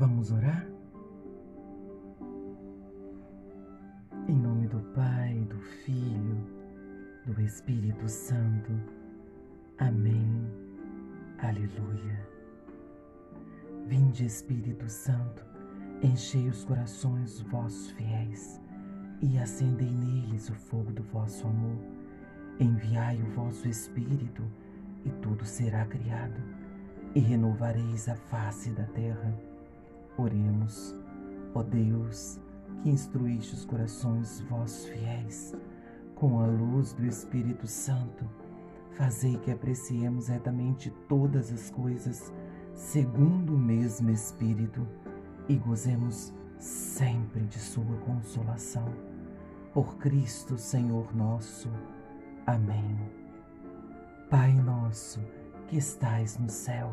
Vamos orar? Em nome do Pai, do Filho, do Espírito Santo. Amém. Aleluia. Vinde, Espírito Santo, enchei os corações vossos fiéis e acendei neles o fogo do vosso amor. Enviai o vosso Espírito e tudo será criado e renovareis a face da terra. Oremos, ó Deus, que instruíste os corações vossos fiéis com a luz do Espírito Santo. Fazei que apreciemos retamente todas as coisas segundo o mesmo Espírito e gozemos sempre de Sua consolação. Por Cristo, Senhor nosso. Amém. Pai nosso, que estais no céu,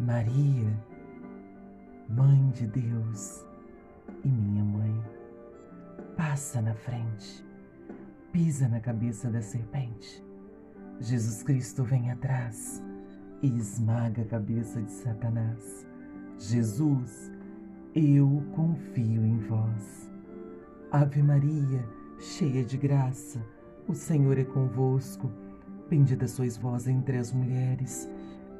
Maria, Mãe de Deus e minha mãe, passa na frente, pisa na cabeça da serpente. Jesus Cristo vem atrás e esmaga a cabeça de Satanás. Jesus, eu confio em vós. Ave Maria, cheia de graça, o Senhor é convosco. Bendita sois vós entre as mulheres,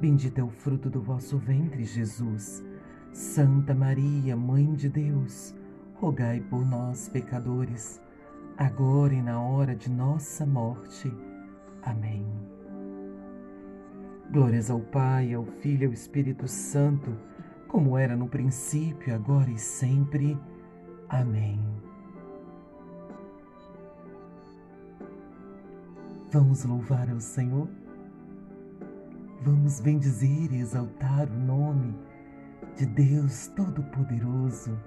bendito é o fruto do vosso ventre, Jesus. Santa Maria, Mãe de Deus, rogai por nós, pecadores, agora e na hora de nossa morte. Amém. Glórias ao Pai, ao Filho e ao Espírito Santo, como era no princípio, agora e sempre. Amém. Vamos louvar ao Senhor? Vamos bendizer e exaltar o nome de Deus Todo-Poderoso,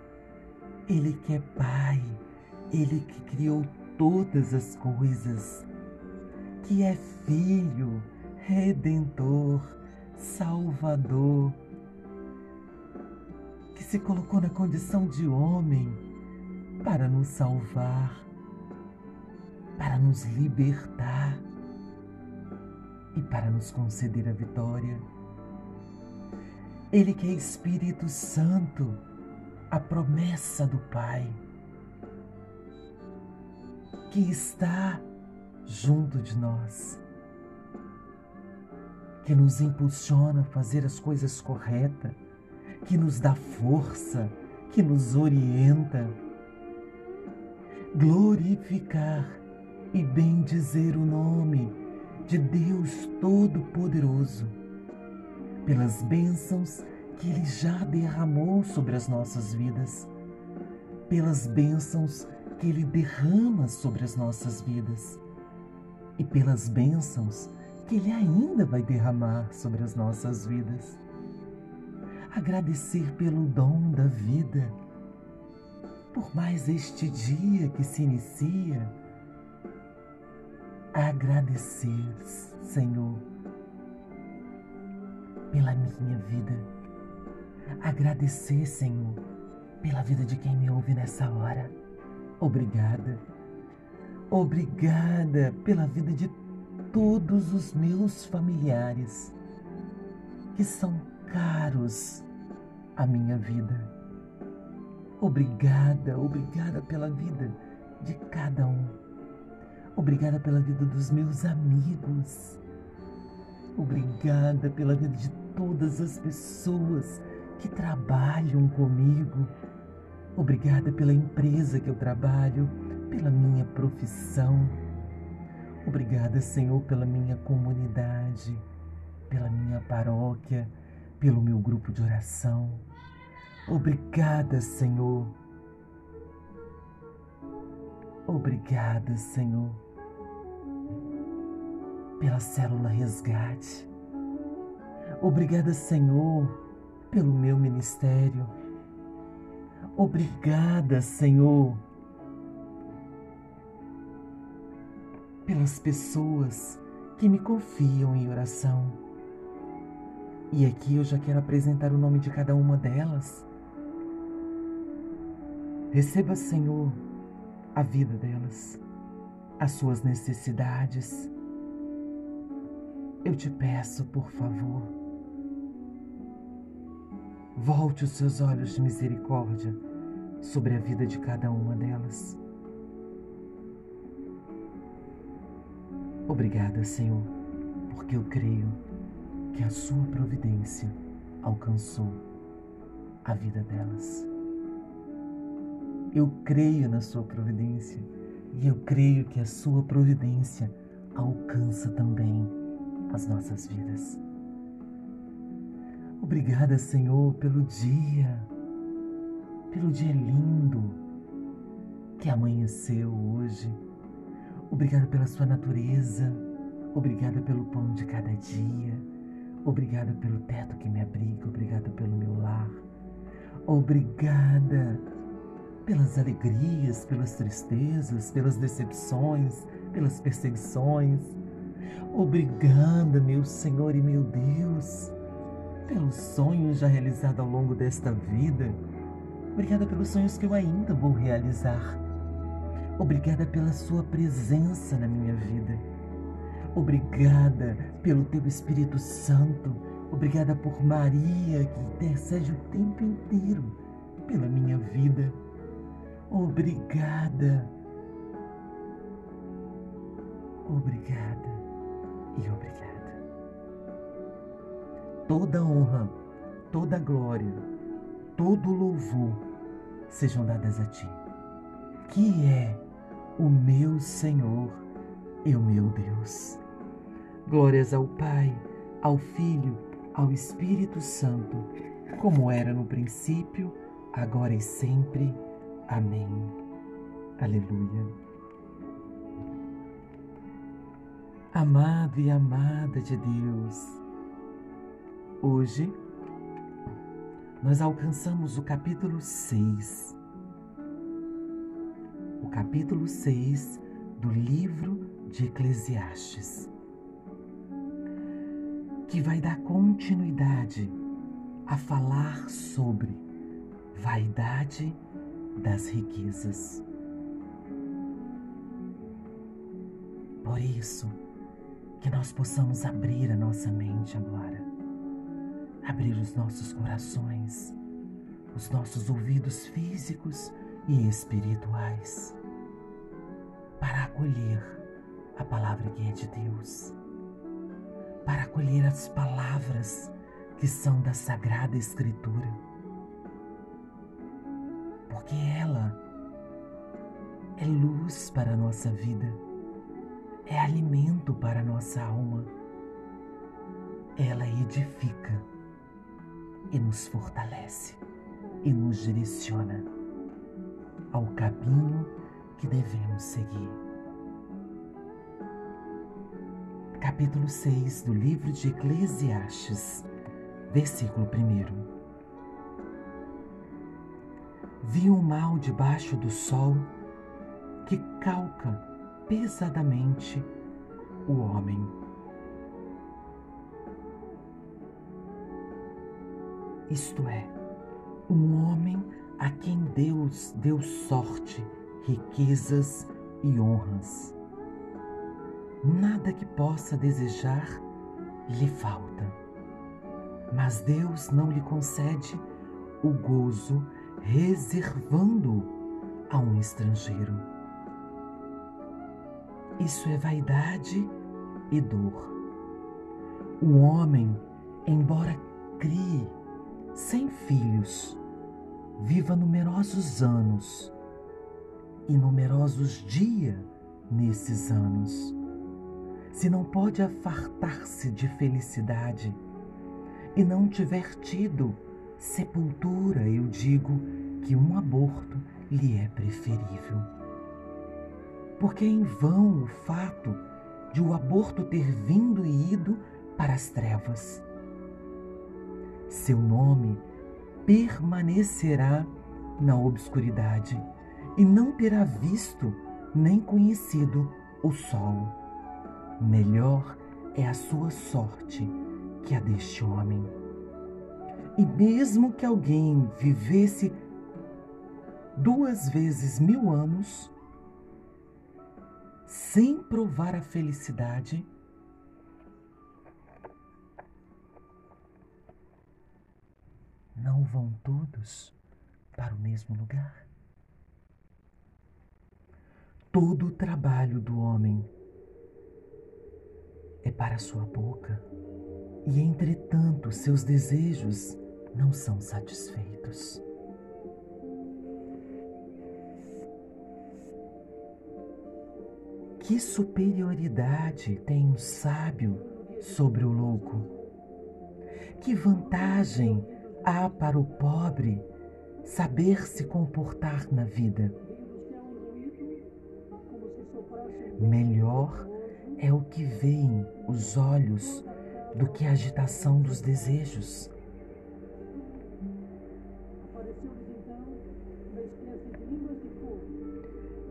Ele que é Pai, Ele que criou todas as coisas, que é Filho, Redentor, Salvador, que se colocou na condição de homem para nos salvar, para nos libertar e para nos conceder a vitória. Ele que é Espírito Santo, a promessa do Pai, que está junto de nós, que nos impulsiona a fazer as coisas corretas, que nos dá força, que nos orienta. Glorificar e bendizer o nome de Deus Todo-Poderoso pelas bênçãos que Ele já derramou sobre as nossas vidas, pelas bênçãos que Ele derrama sobre as nossas vidas e pelas bênçãos que Ele ainda vai derramar sobre as nossas vidas. Agradecer pelo dom da vida, por mais este dia que se inicia. Agradecer, Senhor pela minha vida. Agradecer, Senhor, pela vida de quem me ouve nessa hora. Obrigada. Obrigada pela vida de todos os meus familiares que são caros à minha vida. Obrigada, obrigada pela vida de cada um. Obrigada pela vida dos meus amigos. Obrigada pela vida de todas as pessoas que trabalham comigo. Obrigada pela empresa que eu trabalho, pela minha profissão. Obrigada, Senhor, pela minha comunidade, pela minha paróquia, pelo meu grupo de oração. Obrigada, Senhor. Obrigada, Senhor, pela célula resgate. Obrigada, Senhor, pelo meu ministério. Obrigada, Senhor, pelas pessoas que me confiam em oração. E aqui eu já quero apresentar o nome de cada uma delas. Receba, Senhor, a vida delas, as suas necessidades. Eu te peço, por favor, volte os seus olhos de misericórdia sobre a vida de cada uma delas. Obrigada, Senhor, porque eu creio que a Sua providência alcançou a vida delas. Eu creio na Sua providência e eu creio que a Sua providência alcança também as nossas vidas. Obrigada, Senhor, pelo dia, pelo dia lindo que amanheceu hoje Obrigada pela sua natureza. Obrigada pelo pão de cada dia. Obrigada pelo teto que me abriga. Obrigada pelo meu lar. Obrigada pelas alegrias, pelas tristezas, pelas decepções, pelas perseguições. Obrigada, meu Senhor e meu Deus, pelos sonhos já realizados ao longo desta vida. Obrigada pelos sonhos que eu ainda vou realizar. Obrigada pela Sua presença na minha vida. Obrigada pelo Teu Espírito Santo. Obrigada por Maria que intercede o tempo inteiro pela minha vida. Obrigada. Obrigada e obrigada. Toda honra, toda glória, todo louvor sejam dadas a Ti, que é o meu Senhor e o meu Deus. Glórias ao Pai, ao Filho, ao Espírito Santo, como era no princípio, agora e sempre. Amém. Aleluia. Amado e amada de Deus, hoje nós alcançamos o capítulo 6 capítulo 6 do livro de Eclesiastes, que vai dar continuidade a falar sobre vaidade das riquezas. Por isso, que nós possamos abrir a nossa mente agora, abrir os nossos corações, os nossos ouvidos físicos e espirituais para acolher a palavra que é de Deus, para acolher as palavras que são da Sagrada Escritura, porque ela é luz para a nossa vida, é alimento para nossa alma, ela edifica e nos fortalece e nos direciona ao caminho que devemos seguir. Capítulo 6 do livro de Eclesiastes, versículo 1. Vi um mal debaixo do sol que calca pesadamente o homem. Isto é, um homem a quem Deus deu sorte riquezas e honras. Nada que possa desejar lhe falta, mas Deus não lhe concede o gozo reservando a um estrangeiro. Isso é vaidade e dor. O homem, embora crie sem filhos, viva numerosos anos e numerosos dias nesses anos. Se não pode afartar-se de felicidade e não tiver tido sepultura, eu digo que um aborto lhe é preferível. Porque é em vão o fato de o aborto ter vindo e ido para as trevas. Seu nome permanecerá na obscuridade e não terá visto nem conhecido o sol. Melhor é a sua sorte que a deste homem. E mesmo que alguém vivesse duas vezes mil anos, sem provar a felicidade, não vão todos para o mesmo lugar? Todo o trabalho do homem é para sua boca, e entretanto seus desejos não são satisfeitos. Que superioridade tem o sábio sobre o louco? Que vantagem há para o pobre saber se comportar na vida? Melhor é o que veem os olhos do que a agitação dos desejos.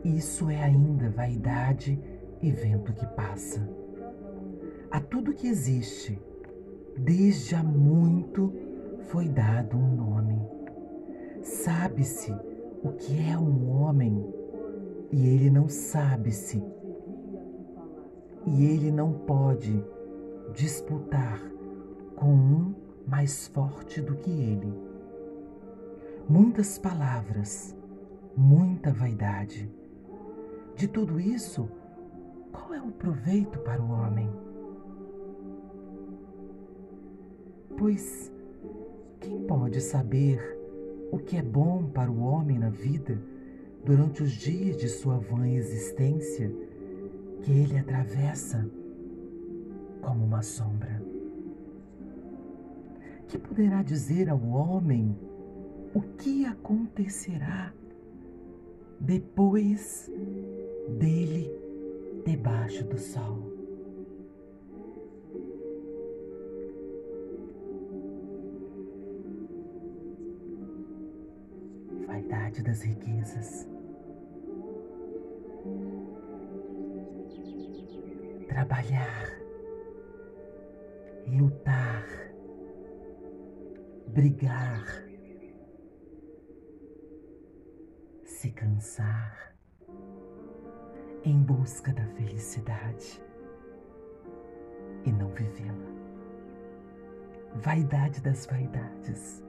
Isso é ainda vaidade e vento que passa. A tudo que existe, desde há muito, foi dado um nome. Sabe-se o que é um homem e ele não sabe-se. E ele não pode disputar com um mais forte do que ele. Muitas palavras, muita vaidade de tudo isso, qual é o proveito para o homem? Pois quem pode saber o que é bom para o homem na vida durante os dias de sua vã existência que ele atravessa como uma sombra? Que poderá dizer ao homem o que acontecerá depois dele debaixo do sol. Vaidade das riquezas. Trabalhar, lutar, brigar, se cansar em busca da felicidade e não vivê-la. Vaidade das vaidades.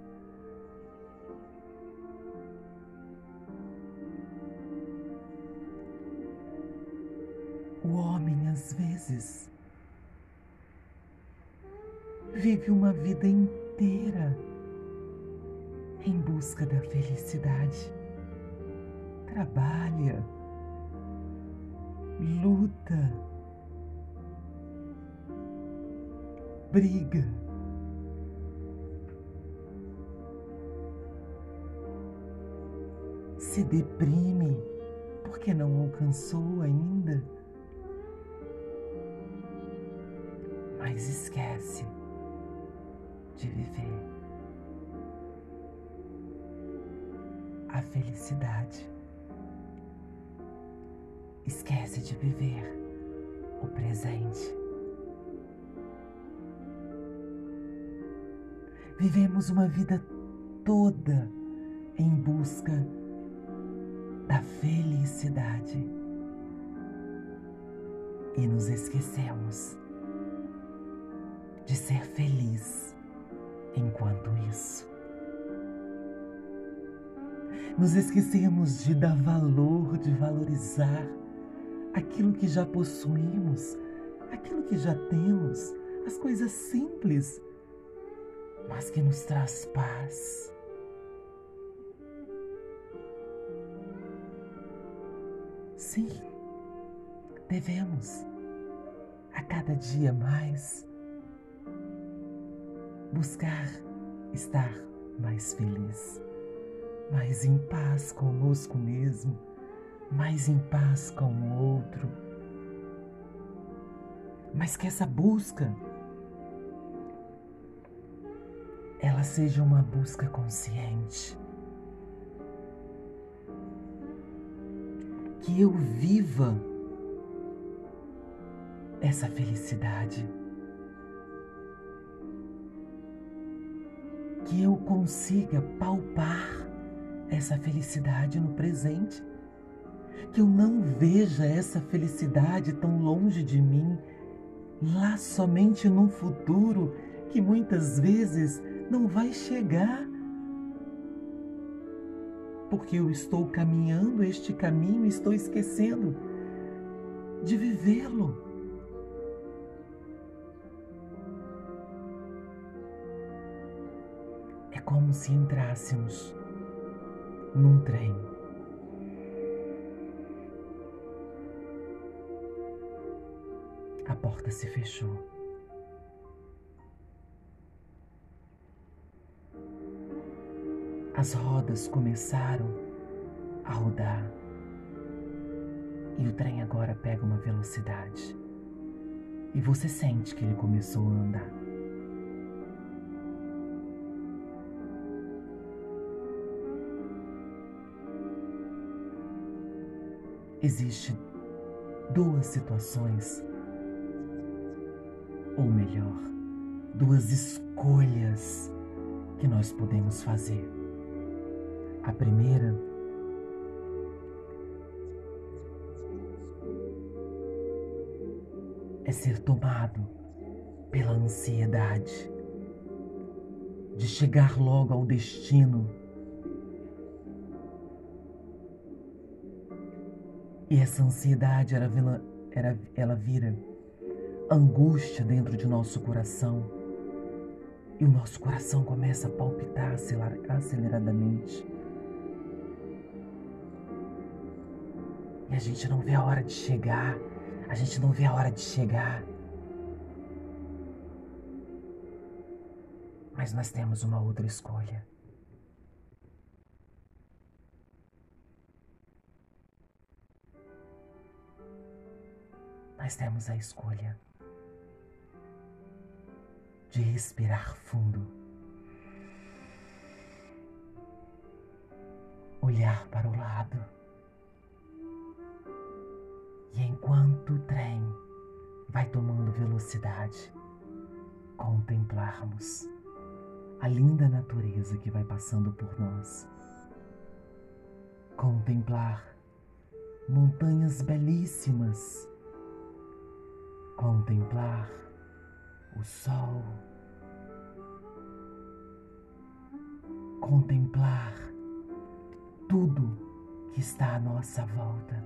O homem, às vezes, vive uma vida inteira em busca da felicidade. Trabalha, luta, briga. Se deprime porque não alcançou ainda. Mas esquece de viver a felicidade esquece de viver o presente. Vivemos uma vida toda em busca da felicidade e nos esquecemos de ser feliz enquanto isso. Nos esquecemos de dar valor, de valorizar aquilo que já possuímos, aquilo que já temos, as coisas simples, mas que nos traz paz. Sim, devemos a cada dia mais buscar estar mais feliz, mais em paz conosco mesmo mais em paz com o outro. Mas que essa busca ela seja uma busca consciente. Que eu viva essa felicidade. Que eu consiga palpar essa felicidade no presente. Que eu não veja essa felicidade tão longe de mim, lá somente num futuro que muitas vezes não vai chegar. Porque eu estou caminhando este caminho e estou esquecendo de vivê-lo. É como se entrássemos num trem. Porta se fechou. As rodas começaram a rodar e o trem agora pega uma velocidade. E você sente que ele começou a andar. Existem duas situações, ou melhor, duas escolhas que nós podemos fazer. A primeira é ser tomado pela ansiedade de chegar logo ao destino. E essa ansiedade, ela, ela vira angústia dentro de nosso coração. E o nosso coração começa a palpitar aceleradamente. E a gente não vê a hora de chegar. A gente não vê a hora de chegar. Mas nós temos uma outra escolha. Nós temos a escolha de respirar fundo, olhar para o lado e enquanto o trem vai tomando velocidade, contemplarmos a linda natureza que vai passando por nós. Contemplar montanhas belíssimas. Contemplar o sol. Contemplar tudo que está à nossa volta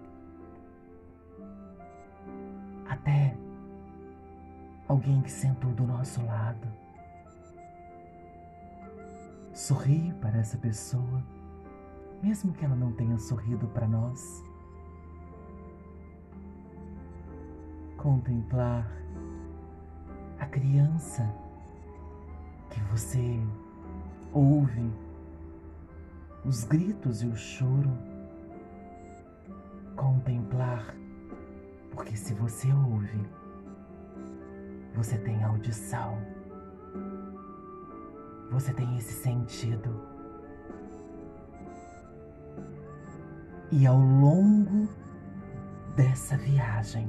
até alguém que sentou do nosso lado. Sorri para essa pessoa, mesmo que ela não tenha sorrido para nós. Contemplar criança que você ouve, os gritos e o choro. Contemplar porque se você ouve, você tem audição, você tem esse sentido. E ao longo dessa viagem,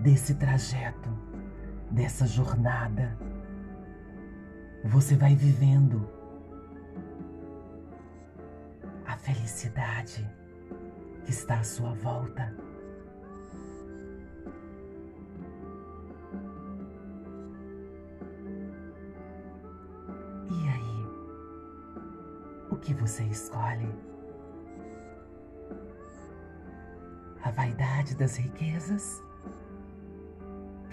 desse trajeto, dessa jornada, você vai vivendo a felicidade que está à sua volta. que você escolhe? A vaidade das riquezas?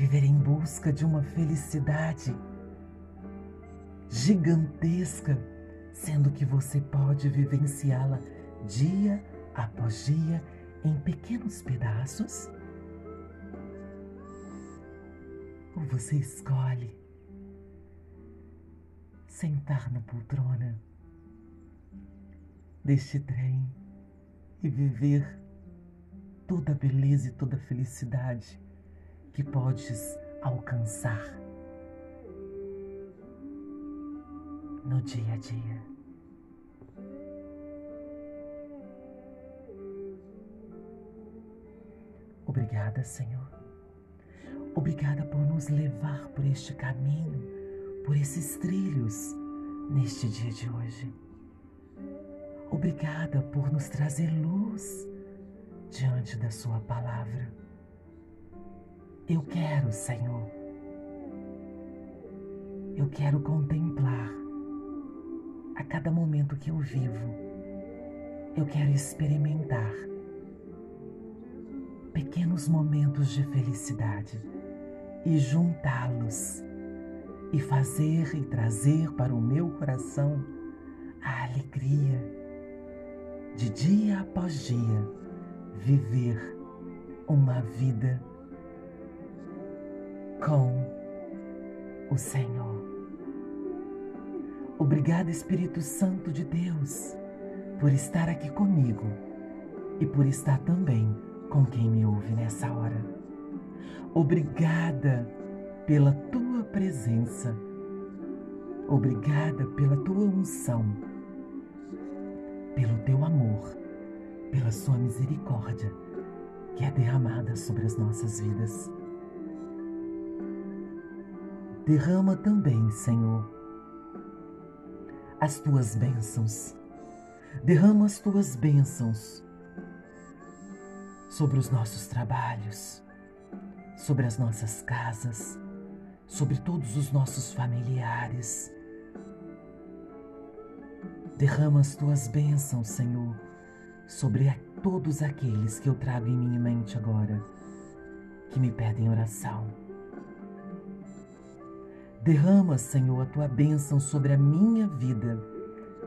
Viver em busca de uma felicidade gigantesca, sendo que você pode vivenciá-la dia após dia em pequenos pedaços? Ou você escolhe sentar na poltrona? deste trem e viver toda a beleza e toda a felicidade que podes alcançar. no dia a dia. Obrigada, Senhor. Obrigada por nos levar por este caminho, por esses trilhos neste dia de hoje. Obrigada por nos trazer luz diante da Sua palavra. Eu quero, Senhor, eu quero contemplar a cada momento que eu vivo. Eu quero experimentar pequenos momentos de felicidade e juntá-los e fazer e trazer para o meu coração a alegria de dia após dia viver uma vida com o Senhor. Obrigado, Espírito Santo de Deus, por estar aqui comigo e por estar também com quem me ouve nessa hora. Obrigada pela tua presença. Obrigada pela tua unção, pelo teu amor, pela sua misericórdia que é derramada sobre as nossas vidas. Derrama também, Senhor, as tuas bênçãos. Derrama as tuas bênçãos sobre os nossos trabalhos, sobre as nossas casas, sobre todos os nossos familiares. Derrama as tuas bênçãos, Senhor, sobre a todos aqueles que eu trago em minha mente agora, que me pedem oração. Derrama, Senhor, a tua bênção sobre a minha vida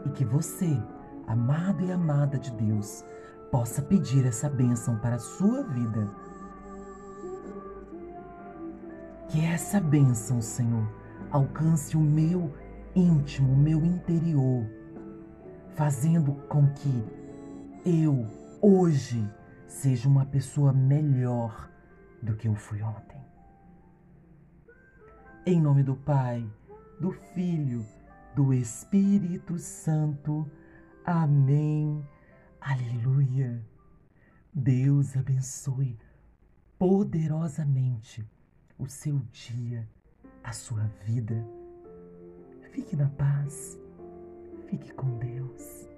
e que você, amado e amada de Deus, possa pedir essa bênção para a sua vida. Que essa bênção, Senhor, alcance o meu íntimo, o meu interior, fazendo com que eu, hoje, seja uma pessoa melhor do que eu fui ontem. Em nome do Pai, do Filho, do Espírito Santo. Amém. Aleluia! Deus abençoe poderosamente o seu dia, a sua vida. Fique na paz, fique com Deus.